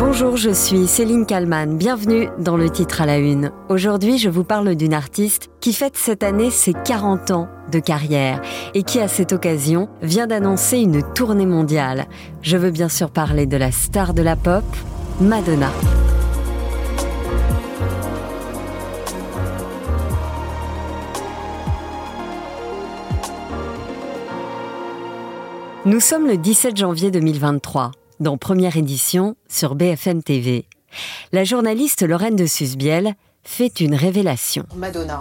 Bonjour, je suis Céline Kalman. Bienvenue dans le titre à la une. Aujourd'hui, je vous parle d'une artiste qui fête cette année ses 40 ans de carrière et qui, à cette occasion, vient d'annoncer une tournée mondiale. Je veux bien sûr parler de la star de la pop, Madonna. Nous sommes le 17 janvier 2023, dans première édition sur BFM TV. La journaliste Lorraine de Susbiel fait une révélation. Madonna,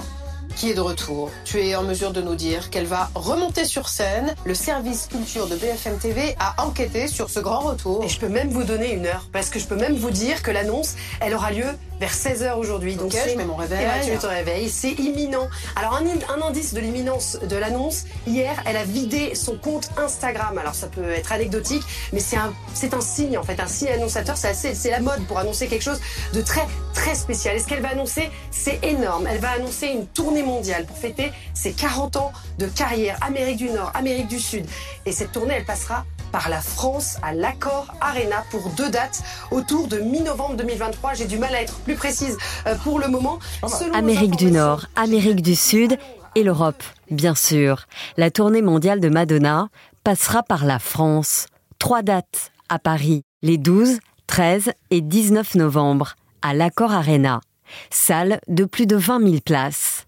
qui est de retour. Tu es en mesure de nous dire qu'elle va remonter sur scène. Le service culture de BFM TV a enquêté sur ce grand retour. Et je peux même vous donner une heure, parce que je peux même vous dire que l'annonce, elle aura lieu vers 16h aujourd'hui. Donc je mets mon réveil. Ben, tu te réveilles, c'est imminent. Alors un, un indice de l'imminence de l'annonce, hier, elle a vidé son compte Instagram. Alors ça peut être anecdotique, mais c'est un, c'est un signe en fait, un signe annonçateur. C'est assez, c'est la mode pour annoncer quelque chose de très très spécial. Et ce qu'elle va annoncer, c'est énorme. Elle va annoncer une tournée mondiale pour fêter ses 40 ans de carrière, Amérique du Nord, Amérique du Sud. Et cette tournée, elle passera par la France à l'Accord Arena pour deux dates autour de mi-novembre 2023. J'ai du mal à être plus précise euh, pour le moment. Selon Amérique du Nord, Amérique du Sud et l'Europe, bien sûr. La tournée mondiale de Madonna passera par la France. Trois dates à Paris, les 12, 13 et 19 novembre, à l'Accord Arena. Salle de plus de 20 000 places.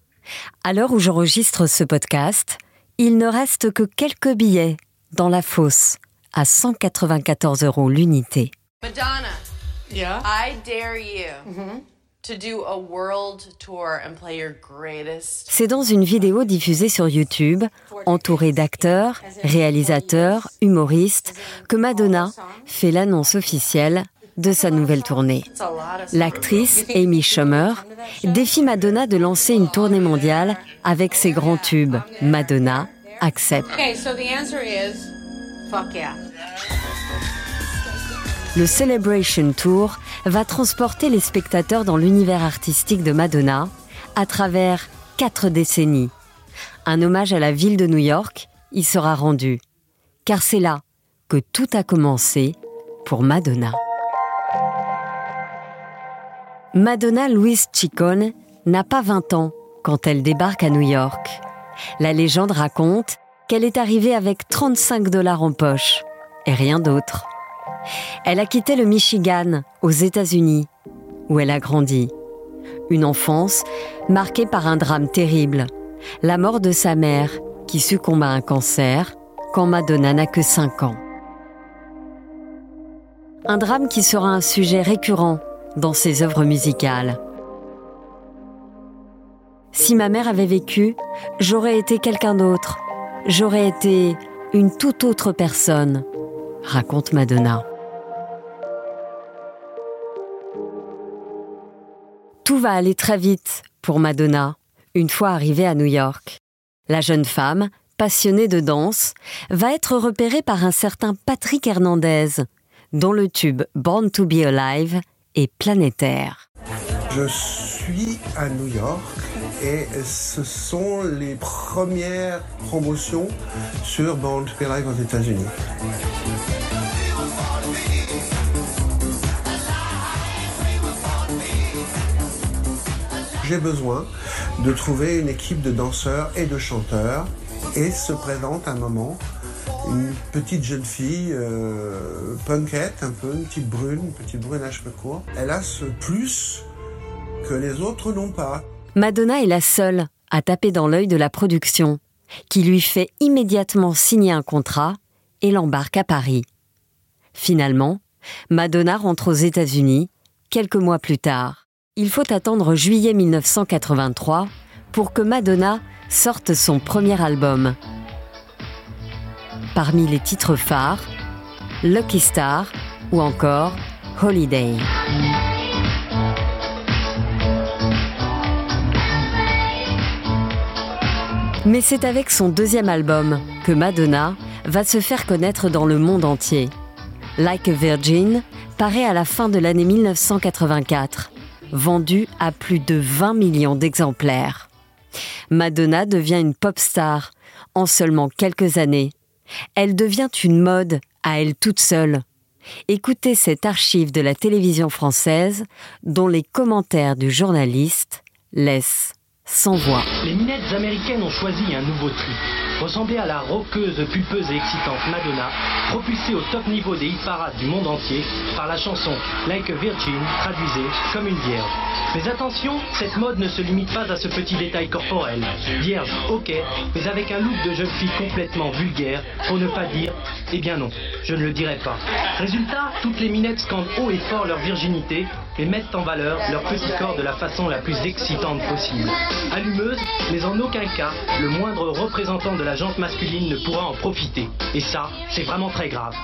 À l'heure où j'enregistre ce podcast, il ne reste que quelques billets dans la fosse à 194 euros l'unité. Madonna, yeah? I dare you. To do a world tour and play your greatest. C'est dans une vidéo diffusée sur YouTube, entourée d'acteurs, réalisateurs, humoristes, que Madonna fait l'annonce officielle de sa nouvelle tournée. L'actrice Amy Schumer défie Madonna de lancer une tournée mondiale avec ses grands tubes. Madonna accepte. Le Celebration Tour va transporter les spectateurs dans l'univers artistique de Madonna à travers quatre décennies. Un hommage à la ville de New York y sera rendu, car c'est là que tout a commencé pour Madonna. Madonna Louise Ciccone n'a pas 20 ans quand elle débarque à New York. La légende raconte qu'elle est arrivée avec 35 dollars en poche et rien d'autre. Elle a quitté le Michigan aux États-Unis, où elle a grandi. Une enfance marquée par un drame terrible, la mort de sa mère qui succombe à un cancer quand Madonna n'a que 5 ans. Un drame qui sera un sujet récurrent dans ses œuvres musicales. Si ma mère avait vécu, j'aurais été quelqu'un d'autre. J'aurais été une toute autre personne, raconte Madonna. Tout va aller très vite pour Madonna, une fois arrivée à New York. La jeune femme, passionnée de danse, va être repérée par un certain Patrick Hernandez, dont le tube Born to Be Alive est planétaire. Je suis à New York et ce sont les premières promotions sur Born to Be Alive aux États-Unis. J'ai besoin de trouver une équipe de danseurs et de chanteurs et se présente un moment une petite jeune fille euh, punkette un peu, une petite brune, une petite brune à cheveux courts. Elle a ce plus que les autres n'ont pas. Madonna est la seule à taper dans l'œil de la production, qui lui fait immédiatement signer un contrat et l'embarque à Paris. Finalement, Madonna rentre aux États-Unis quelques mois plus tard. Il faut attendre juillet 1983 pour que Madonna sorte son premier album. Parmi les titres phares, Lucky Star ou encore Holiday. Mais c'est avec son deuxième album que Madonna va se faire connaître dans le monde entier. Like a Virgin paraît à la fin de l'année 1984, vendu à plus de 20 millions d'exemplaires. Madonna devient une pop star en seulement quelques années. Elle devient une mode à elle toute seule. écoutez cette archive de la télévision française dont les commentaires du journaliste laissent sans voix. Les minettes américaines ont choisi un nouveau. Ressembler à la roqueuse, pulpeuse et excitante Madonna, propulsée au top niveau des hit parades du monde entier par la chanson Like a Virgin, traduisée comme une vierge. Mais attention, cette mode ne se limite pas à ce petit détail corporel. Vierge, ok, mais avec un look de jeune fille complètement vulgaire, pour ne pas dire, eh bien non, je ne le dirai pas. Résultat, toutes les minettes scandent haut et fort leur virginité et mettent en valeur leur petit corps de la façon la plus excitante possible. Allumeuse, mais en aucun cas, le moindre représentant de la jante masculine ne pourra en profiter. Et ça, c'est vraiment très grave.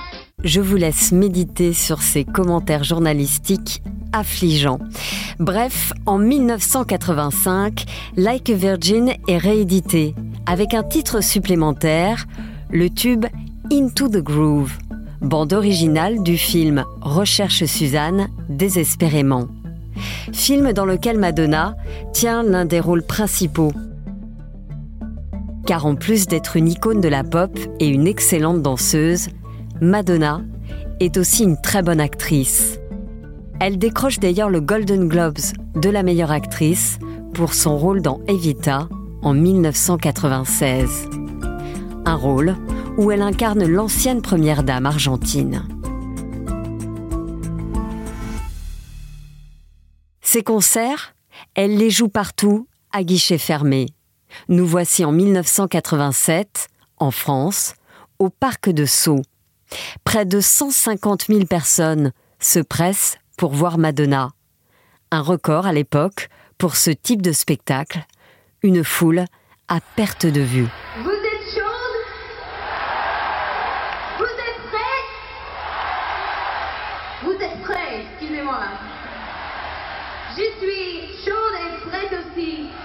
Je vous laisse méditer sur ces commentaires journalistiques affligeants. Bref, en 1985, Like a Virgin est réédité avec un titre supplémentaire, le tube Into the Groove, bande originale du film Recherche Suzanne désespérément. Film dans lequel Madonna tient l'un des rôles principaux. Car en plus d'être une icône de la pop et une excellente danseuse, Madonna est aussi une très bonne actrice. Elle décroche d'ailleurs le Golden Globes de la meilleure actrice pour son rôle dans Evita en 1996. Un rôle où elle incarne l'ancienne première dame argentine. Ses concerts, elle les joue partout à guichet fermé. Nous voici en 1987, en France, au Parc de Sceaux. Près de 150 000 personnes se pressent pour voir Madonna. Un record à l'époque pour ce type de spectacle, une foule à perte de vue êtes chaude Vous êtes prêts Vous êtes prêts, excusez-moi. Je suis chaude et prête aussi.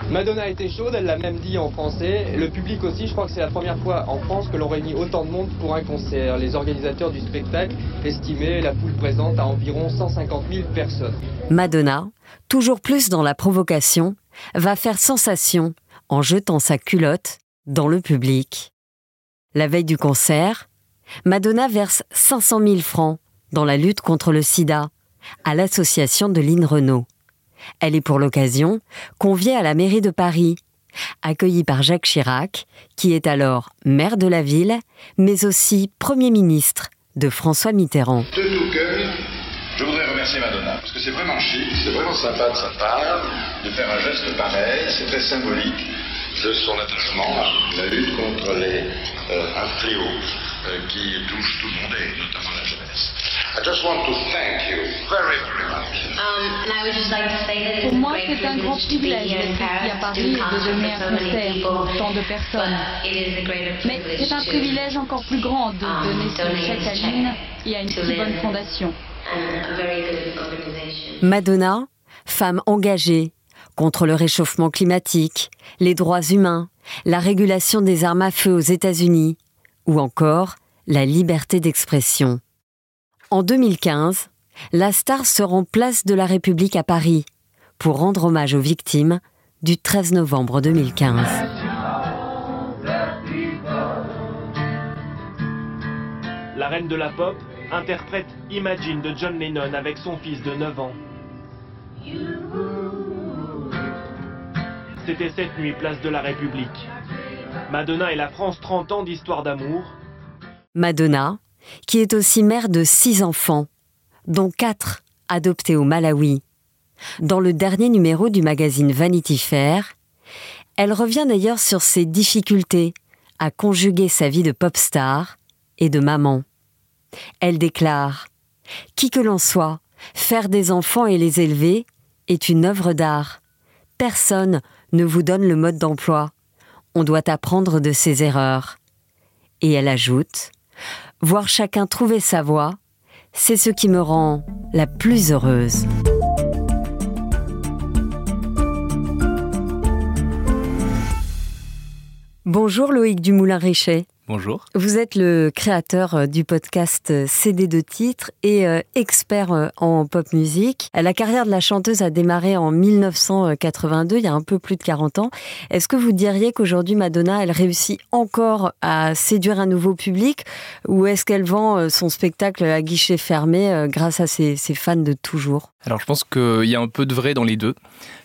Madonna était chaude, elle l'a même dit en français. Le public aussi, je crois que c'est la première fois en France que l'on réunit autant de monde pour un concert. Les organisateurs du spectacle estimaient la foule présente à environ 150 000 personnes. Madonna, toujours plus dans la provocation, va faire sensation en jetant sa culotte dans le public. La veille du concert, Madonna verse 500 000 francs dans la lutte contre le sida à l'association de Lynn Renault. Elle est pour l'occasion conviée à la mairie de Paris, accueillie par Jacques Chirac, qui est alors maire de la ville, mais aussi Premier ministre de François Mitterrand. De tout cœur, je voudrais remercier Madonna, parce que c'est vraiment chic, c'est vraiment sympa de sa part de faire un geste pareil, c'est très symbolique de son attachement à la lutte contre les, euh, un fléau euh, qui touche tout le monde et notamment la jeunesse. I just want to thank you very, very much. Pour moi, c'est un grand privilège d'être ici à Paris et de donner un concert pour tant de personnes. Mais c'est un privilège encore plus grand de donner ce chèque à Lynn et à une si bonne fondation. Madonna, femme engagée contre le réchauffement climatique, les droits humains, la régulation des armes à feu aux États-Unis ou encore la liberté d'expression. En 2015, la star se rend place de la République à Paris pour rendre hommage aux victimes du 13 novembre 2015. La reine de la pop interprète Imagine de John Lennon avec son fils de 9 ans. C'était cette nuit, place de la République. Madonna et la France 30 ans d'histoire d'amour. Madonna, qui est aussi mère de six enfants, dont quatre adoptés au Malawi. Dans le dernier numéro du magazine Vanity Fair, elle revient d'ailleurs sur ses difficultés à conjuguer sa vie de pop star et de maman. Elle déclare Qui que l'on soit, faire des enfants et les élever est une œuvre d'art. Personne ne vous donne le mode d'emploi. On doit apprendre de ses erreurs. Et elle ajoute Voir chacun trouver sa voie, c'est ce qui me rend la plus heureuse. Bonjour Loïc Dumoulin-Richet. Bonjour. Vous êtes le créateur euh, du podcast euh, CD de titres et euh, expert en pop musique. La carrière de la chanteuse a démarré en 1982, il y a un peu plus de 40 ans. Est-ce que vous diriez qu'aujourd'hui Madonna, elle réussit encore à séduire un nouveau public ou est-ce qu'elle vend son spectacle à guichet fermé grâce à ses, ses fans de toujours? Alors je pense qu'il y a un peu de vrai dans les deux.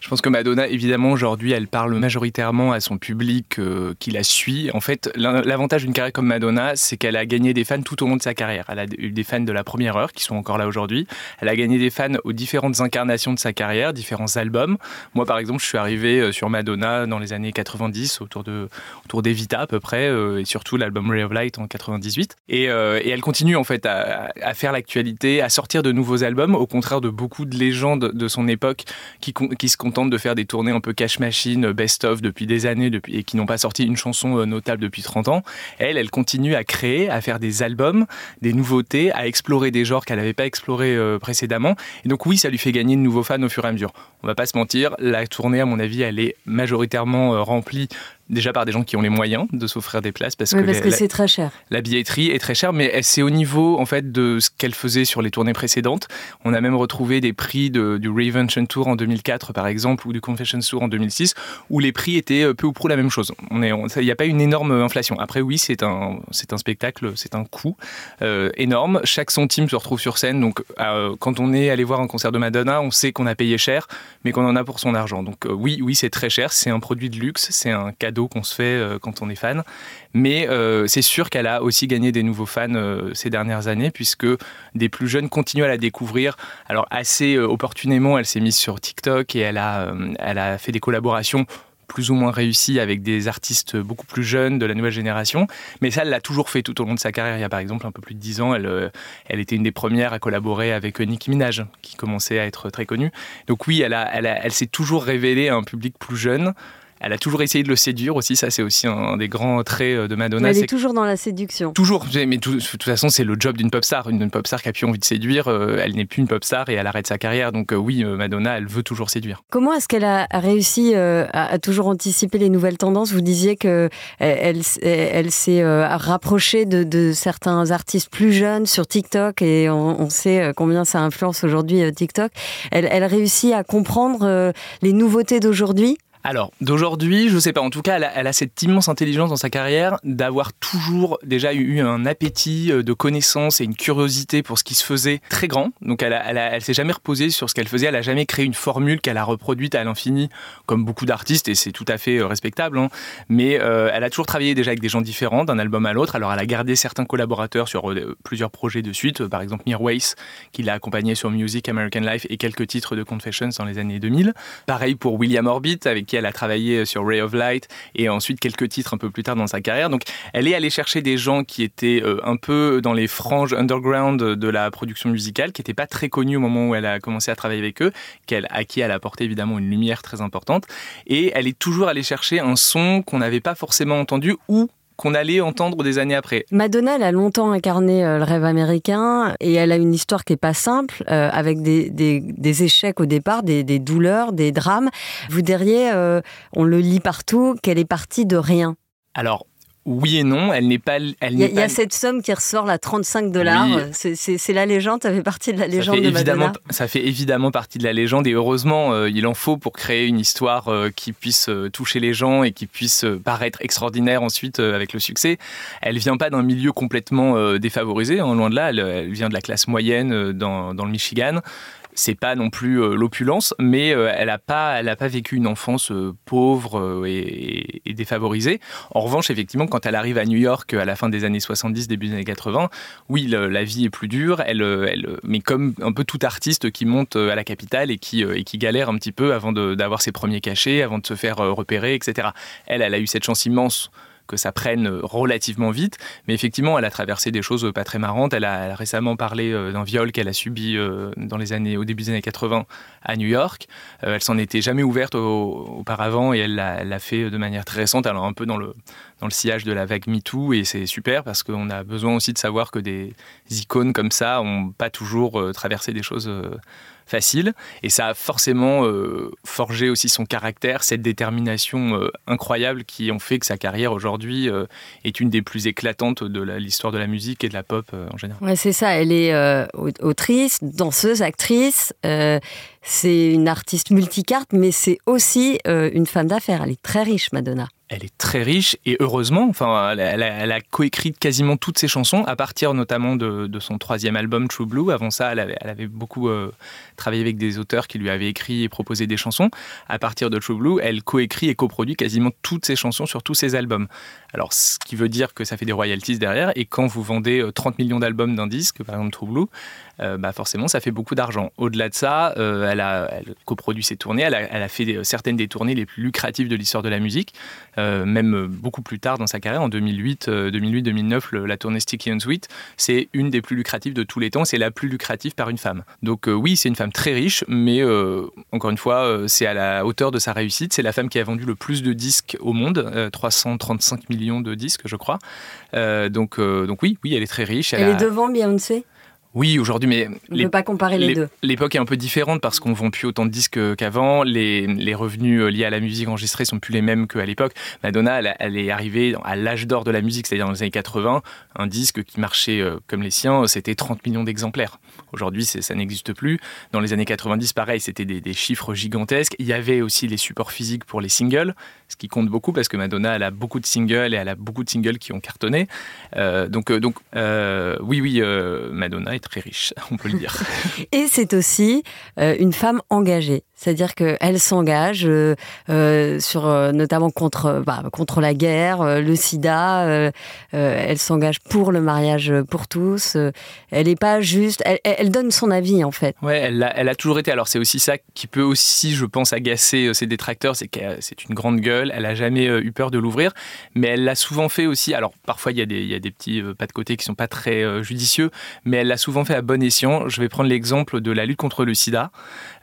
Je pense que Madonna, évidemment, aujourd'hui, elle parle majoritairement à son public qui la suit. En fait, l'avantage une carrière comme Madonna, c'est qu'elle a gagné des fans tout au long de sa carrière. Elle a eu des fans de la première heure qui sont encore là aujourd'hui. Elle a gagné des fans aux différentes incarnations de sa carrière, différents albums. Moi, par exemple, je suis arrivé euh, sur Madonna dans les années 90, autour de autour d'Evita à peu près, euh, et surtout l'album Ray of Light en 98. Euh, et, elle continue en fait à, faire l'actualité, à sortir de nouveaux albums, au contraire de beaucoup de légendes de son époque qui, qui se contentent de faire des tournées un peu cash machine, best-of depuis des années et qui n'ont pas sorti une chanson notable depuis 30 ans. Elle, elle continue à créer, à faire des albums, des nouveautés, à explorer des genres qu'elle n'avait pas explorés euh, précédemment. Et donc oui, ça lui fait gagner de nouveaux fans au fur et à mesure. On va pas se mentir, la tournée, à mon avis, elle est majoritairement euh, remplie déjà par des gens qui ont les moyens de s'offrir des places parce que, c'est très cher. La billetterie est très chère, mais c'est au niveau en fait de ce qu'elle faisait sur les tournées précédentes. On a même retrouvé des prix de, du Ravention Tour en 2004 par exemple ou du Confessions Tour en 2006 où les prix étaient euh, peu ou prou la même chose. Il n'y a pas une énorme inflation. Après oui, c'est un, c'est un spectacle, c'est un coût euh, énorme. Chaque centime se retrouve sur scène, donc euh, quand on est allé voir un concert de Madonna, on sait qu'on a payé cher, mais qu'on en a pour son argent. Donc oui, oui, c'est très cher. C'est un produit de luxe, c'est un cadeau qu'on se fait euh, quand on est fan. Mais euh, c'est sûr qu'elle a aussi gagné des nouveaux fans euh, ces dernières années, puisque des plus jeunes continuent à la découvrir. Alors assez opportunément, elle s'est mise sur TikTok et elle a, elle a fait des collaborations plus ou moins réussies avec des artistes beaucoup plus jeunes de la nouvelle génération. Mais ça, elle l'a toujours fait tout au long de sa carrière. Il y a par exemple un peu plus de dix ans, elle, elle était une des premières à collaborer avec Nicki Minaj, qui commençait à être très connue. Donc oui, elle, a, elle s'est toujours révélée à un public plus jeune. Elle a toujours essayé de le séduire aussi, ça c'est aussi un des grands traits euh, de Madonna. Mais elle est, toujours dans la séduction. Toujours, mais de toute façon c'est le job d'une pop star. Une, pop star qui a plus envie de séduire, euh, elle n'est plus une pop star et elle arrête sa carrière. Donc euh, oui, Madonna, elle veut toujours séduire. Comment est-ce qu'elle a réussi à, toujours anticiper les nouvelles tendances? Vous disiez que elle, elle, s'est rapprochée de, certains artistes plus jeunes sur TikTok et on, sait combien ça influence aujourd'hui TikTok. Elle, elle réussit à comprendre les nouveautés d'aujourd'hui? Alors, d'aujourd'hui, je ne sais pas. En tout cas, elle a, cette immense intelligence dans sa carrière d'avoir toujours déjà eu un appétit euh, de connaissance et une curiosité pour ce qui se faisait très grand. Donc, elle, elle, s'est jamais reposée sur ce qu'elle faisait. Elle a jamais créé une formule qu'elle a reproduite à l'infini, comme beaucoup d'artistes, et c'est tout à fait euh, respectable. Hein. Mais euh, elle a toujours travaillé déjà avec des gens différents, d'un album à l'autre. Alors, elle a gardé certains collaborateurs sur plusieurs projets de suite. Par exemple, Mirwais, qui l'a accompagné sur Music, American Life et quelques titres de Confessions dans les années 2000. Pareil pour William Orbit, avec qui elle a travaillé sur Ray of Light et ensuite quelques titres un peu plus tard dans sa carrière. Donc elle est allée chercher des gens qui étaient euh, un peu dans les franges underground de la production musicale, qui n'étaient pas très connus au moment où elle a commencé à travailler avec eux, à qui elle a apporté évidemment une lumière très importante. Et elle est toujours allée chercher un son qu'on n'avait pas forcément entendu ou qu'on allait entendre des années après. Madonna, elle a longtemps incarné euh, le rêve américain et elle a une histoire qui est pas simple, euh, avec des, des, échecs au départ, des, douleurs, des drames. Vous diriez, euh, on le lit partout, qu'elle est partie de rien. Alors, oui et non, elle n'est pas. Il y, a cette somme qui ressort là, 35 dollars. C'est la légende, ça fait partie de la légende ça fait de évidemment, Ça fait évidemment partie de la légende et heureusement, euh, il en faut pour créer une histoire euh, qui puisse euh, toucher les gens et qui puisse paraître extraordinaire ensuite avec le succès. Elle vient pas d'un milieu complètement défavorisé, hein, loin de là. Elle, vient de la classe moyenne dans, dans le Michigan c'est pas non plus euh, l'opulence, mais euh, elle n'a pas, pas vécu une enfance euh, pauvre et, défavorisée. En revanche, effectivement, quand elle arrive à New York à la fin des années 70, début des années 80, oui, la vie est plus dure. Elle, elle, mais comme un peu tout artiste qui monte à la capitale et qui, et qui galère un petit peu avant d'avoir ses premiers cachets, avant de se faire repérer, etc. Elle, elle a eu cette chance immense que ça prenne relativement vite. Mais effectivement, elle a traversé des choses pas très marrantes. Elle a, récemment parlé euh, d'un viol qu'elle a subi euh, dans les années, au début des années 80 à New York. Euh, elle s'en était jamais ouverte auparavant et elle l'a fait de manière très récente, alors un peu dans le, dans le sillage de la vague MeToo. Et c'est super parce qu'on a besoin aussi de savoir que des icônes comme ça n'ont pas toujours traversé des choses facile. Et ça a forcément forgé aussi son caractère, cette détermination incroyable qui ont fait que sa carrière aujourd'hui aujourd'hui est une des plus éclatantes de l'histoire de la musique et de la pop en général. C'est ça. Elle est autrice, danseuse, actrice. C'est une artiste multicarte, mais c'est aussi une femme d'affaires. Elle est très riche, Madonna elle est très riche et heureusement, enfin, elle a, coécrit quasiment toutes ses chansons à partir notamment de, son troisième album True Blue. Avant ça, elle avait, beaucoup euh, travaillé avec des auteurs qui lui avaient écrit et proposé des chansons. À partir de True Blue, elle coécrit et coproduit quasiment toutes ses chansons sur tous ses albums. Alors, ce qui veut dire que ça fait des royalties derrière. Et quand vous vendez 30 euh, millions d'albums d'un disque, par exemple True Blue, euh, bah forcément, ça fait beaucoup d'argent. Au-delà de ça, euh, elle, a, elle coproduit ses tournées. Elle a, fait certaines des tournées les plus lucratives de l'histoire de la musique, même beaucoup plus tard dans sa carrière, en 2008, 2008-2009, la tournée Sticky and Sweet, c'est une des plus lucratives de tous les temps. C'est la plus lucrative par une femme. Donc oui, c'est une femme très riche, mais encore une fois, c'est à la hauteur de sa réussite. C'est la femme qui a vendu le plus de disques au monde, 335 millions de disques, je crois. Euh, donc, euh, donc oui, oui, elle est très riche. Elle, est devant Beyoncé? Oui, aujourd'hui, mais on ne peut pas comparer les, deux. L'époque est un peu différente parce qu'on vend plus autant de disques qu'avant. Les, les, revenus euh, liés à la musique enregistrée sont plus les mêmes qu'à l'époque. Madonna, elle, est arrivée à l'âge d'or de la musique, c'est-à-dire dans les années 80. Un disque qui marchait comme les siens, c'était 30 millions d'exemplaires. Aujourd'hui, ça n'existe plus. Dans les années 90, pareil, c'était des, des, chiffres gigantesques. Il y avait aussi les supports physiques pour les singles ce qui compte beaucoup parce que Madonna, elle a beaucoup de singles et elle a beaucoup de singles qui ont cartonné. Euh, donc, euh, donc euh, oui, oui, Madonna est très riche, on peut le dire. et c'est aussi une femme engagée. C'est-à-dire qu'elle s'engage sur notamment contre bah, contre la guerre, le SIDA. elle s'engage pour le mariage pour tous. elle n'est pas juste. Elle, donne son avis en fait. Ouais, elle a, elle a toujours été. Alors c'est aussi ça qui peut aussi, je pense, agacer ses détracteurs, c'est que c'est une grande gueule elle a jamais euh, eu peur de l'ouvrir, mais elle l'a souvent fait aussi. Alors parfois il y a des, des petits euh, pas de côté qui sont pas très euh, judicieux, mais elle l'a souvent fait à bon escient. Je vais prendre l'exemple de la lutte contre le sida.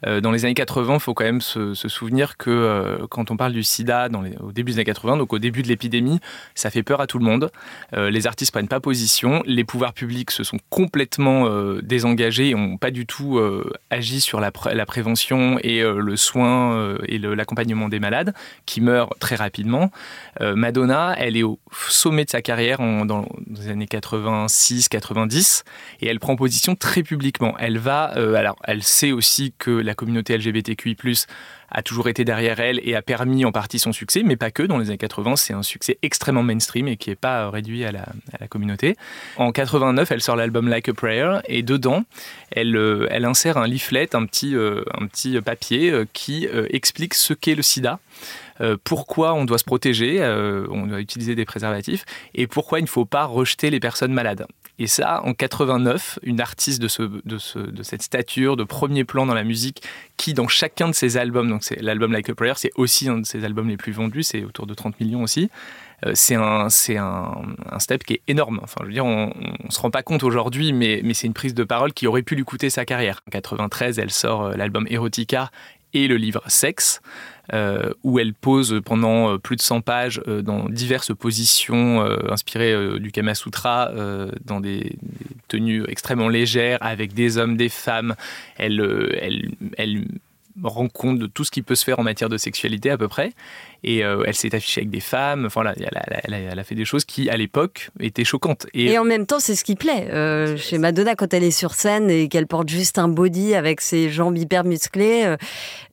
Dans les années 80, il faut quand même se, souvenir que quand on parle du sida au début des années 80, donc au début de l'épidémie, ça fait peur à tout le monde. les artistes prennent pas position, les pouvoirs publics se sont complètement désengagés et n'ont pas du tout agi sur la, prévention et le soin et l'accompagnement des malades qui meurent très rapidement. Euh, Madonna, elle est au sommet de sa carrière dans les années 86-90 et elle prend position très publiquement. Elle va, euh, alors elle sait aussi que la communauté LGBTQI+ a toujours été derrière elle et a permis en partie son succès, mais pas que. Dans les années 80, c'est un succès extrêmement mainstream et qui n'est pas réduit à la, communauté. En 89, elle sort l'album Like a Prayer et dedans, elle, euh, elle insère un leaflet, un petit, petit papier qui explique ce qu'est le sida. Euh, pourquoi on doit se protéger, euh, on doit utiliser des préservatifs, et pourquoi il ne faut pas rejeter les personnes malades. Et ça, en 89, une artiste de, ce, de, cette stature, de premier plan dans la musique, qui dans chacun de ses albums, donc c'est l'album Like a Prayer, c'est aussi un de ses albums les plus vendus, c'est autour de 30 millions aussi. Euh, c'est un, step qui est énorme. Enfin, je veux dire, on, ne se rend pas compte aujourd'hui, mais, mais c'est une prise de parole qui aurait pu lui coûter sa carrière. En 93, elle sort l'album Erotica et le livre Sexe. Euh, où elle pose pendant euh, plus de 100 pages euh, dans diverses positions inspirées du Kama Sutra, dans des, tenues extrêmement légères, avec des hommes, des femmes. Elle, elle, elle rend compte de tout ce qui peut se faire en matière de sexualité à peu près. Et euh, elle s'est affichée avec des femmes. Enfin, elle, a, fait des choses qui, à l'époque, étaient choquantes. Et, en même temps, c'est ce qui plaît. Euh, chez Madonna, quand elle est sur scène et qu'elle porte juste un body avec ses jambes hyper musclées euh,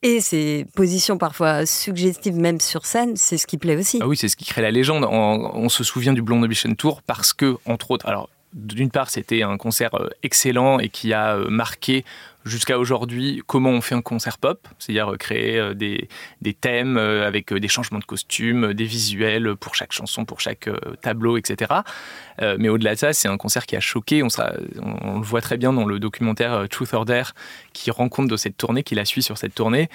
et ses positions parfois suggestives même sur scène, c'est ce qui plaît aussi. Ah oui, c'est ce qui crée la légende. On, on se souvient du Blonde Ambition Tour parce que, entre autres, alors d'une part, c'était un concert excellent et qui a marqué jusqu'à aujourd'hui comment on fait un concert pop, c'est-à-dire euh, créer euh, des, thèmes euh, avec des changements de costumes, des visuels pour chaque chanson, pour chaque tableau, etc. mais au-delà de ça, c'est un concert qui a choqué. On, le voit très bien dans le documentaire Truth or Dare qui rend de cette tournée, qui la suit sur cette tournée,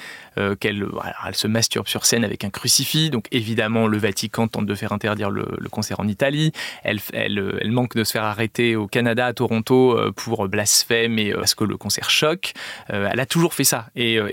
qu'elle elle se masturbe sur scène avec un crucifix. Donc évidemment, le Vatican tente de faire interdire le, concert en Italie. Elle, elle, manque de se faire arrêter au Canada, à Toronto, pour blasphème et parce que le concert choque. Euh, elle a toujours fait ça. Et, euh,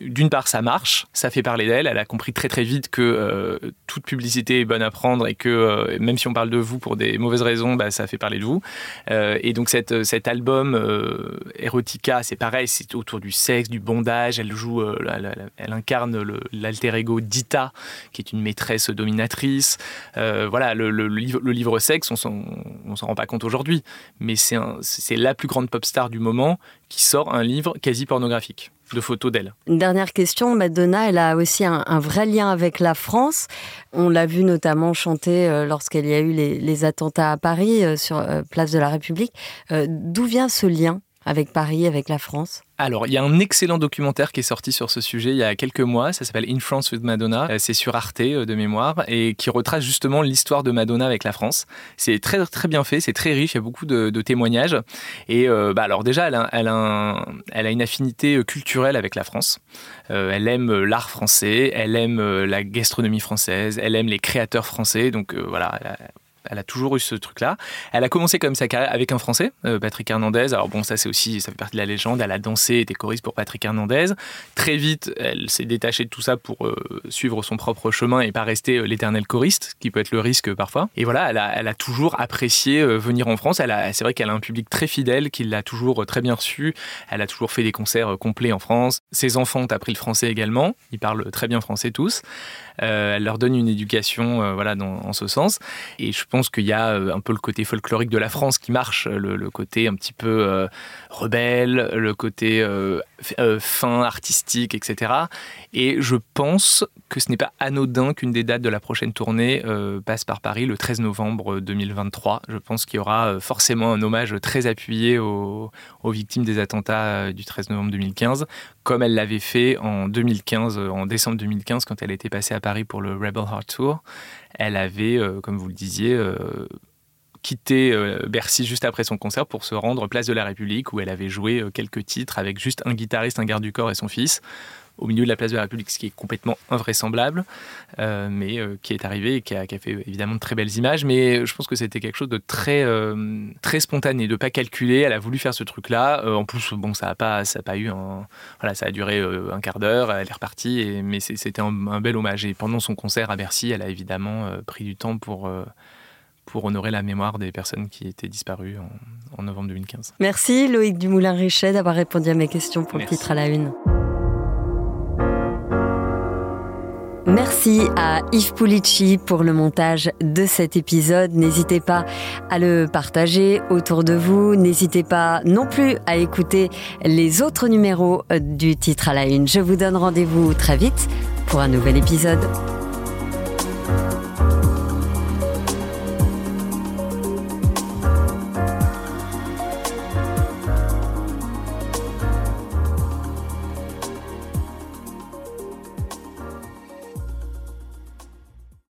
d'une part, ça marche, ça fait parler d'elle. Elle a compris très très vite que euh, toute publicité est bonne à prendre et que même si on parle de vous pour des mauvaises raisons, bah, ça fait parler de vous. Et donc cet album Erotica, c'est pareil, c'est autour du sexe, du bondage. Elle joue, elle, incarne l'alter ego d'Ita, qui est une maîtresse dominatrice. voilà, le livre sexe, on s'en rend pas compte aujourd'hui, mais c'est la plus grande pop star du moment qui sort un livre quasi pornographique de photos d'elle. Une dernière question, Madonna, elle a aussi un, vrai lien avec la France. On l'a vu notamment chanter euh, lorsqu'il y a eu les, attentats à Paris euh, sur euh, Place de la République. D'où vient ce lien avec Paris, avec la France alors, il y a un excellent documentaire qui est sorti sur ce sujet il y a quelques mois. Ça s'appelle In France with Madonna. Euh, c'est sur Arte euh, de mémoire et qui retrace justement l'histoire de Madonna avec la France. C'est très très bien fait, c'est très riche. Il y a beaucoup de, témoignages. Et euh, bah alors déjà, elle a, une affinité culturelle avec la France. elle aime l'art français, elle aime la gastronomie française, elle aime les créateurs français. Donc voilà, elle a toujours eu ce truc-là. Elle a commencé comme sa carrière avec un Français, euh, Patrick Hernandez. Alors bon, ça c'est aussi, ça fait partie de la légende. Elle a dansé, était choriste pour Patrick Hernandez. Très vite, elle s'est détachée de tout ça pour euh, suivre son propre chemin et pas rester euh, l'éternel choriste, qui peut être le risque parfois. Et voilà, elle a, a toujours apprécié venir en France. Elle c'est vrai qu'elle a un public très fidèle, qui l'a toujours très bien reçu. Elle a toujours fait des concerts complets en France. Ses enfants ont appris le français également. Ils parlent très bien français tous. Elle leur donne une éducation, voilà, dans, en ce sens. Et je pense qu'il y a euh, un peu le côté folklorique de la France qui marche, le, côté un petit peu euh, rebelle, le côté euh, fin, artistique, etc. Et je pense que ce n'est pas anodin qu'une des dates de la prochaine tournée passe par Paris le 13 novembre 2023. Je pense qu'il y aura forcément un hommage très appuyé aux, aux victimes des attentats du 13 novembre 2015, comme elle l'avait fait en 2015, en décembre 2015, quand elle était passée à Paris pour le Rebel Heart Tour. Elle avait, euh, comme vous le disiez, euh, quitté euh, Bercy juste après son concert pour se rendre place de la République où elle avait joué quelques titres avec juste un guitariste, un garde du corps et son fils au milieu de la place de la République, ce qui est complètement invraisemblable, mais qui est arrivé et qui a, fait évidemment de très belles images. Mais je pense que c'était quelque chose de très, très spontané, de pas calculer. Elle a voulu faire ce truc-là. en plus, bon, ça a pas, ça a pas eu un, voilà, ça a duré un quart d'heure. Elle est repartie, et, mais c'était un, un, bel hommage. Et pendant son concert à Bercy, elle a évidemment pris du temps pour pour honorer la mémoire des personnes qui étaient disparues en, novembre 2015. Merci Loïc Dumoulin-Richet d'avoir répondu à mes questions pour le titre à la une. Merci à Yves Pulici pour le montage de cet épisode. N'hésitez pas à le partager autour de vous. N'hésitez pas non plus à écouter les autres numéros du titre à la une. Je vous donne rendez-vous très vite pour un nouvel épisode.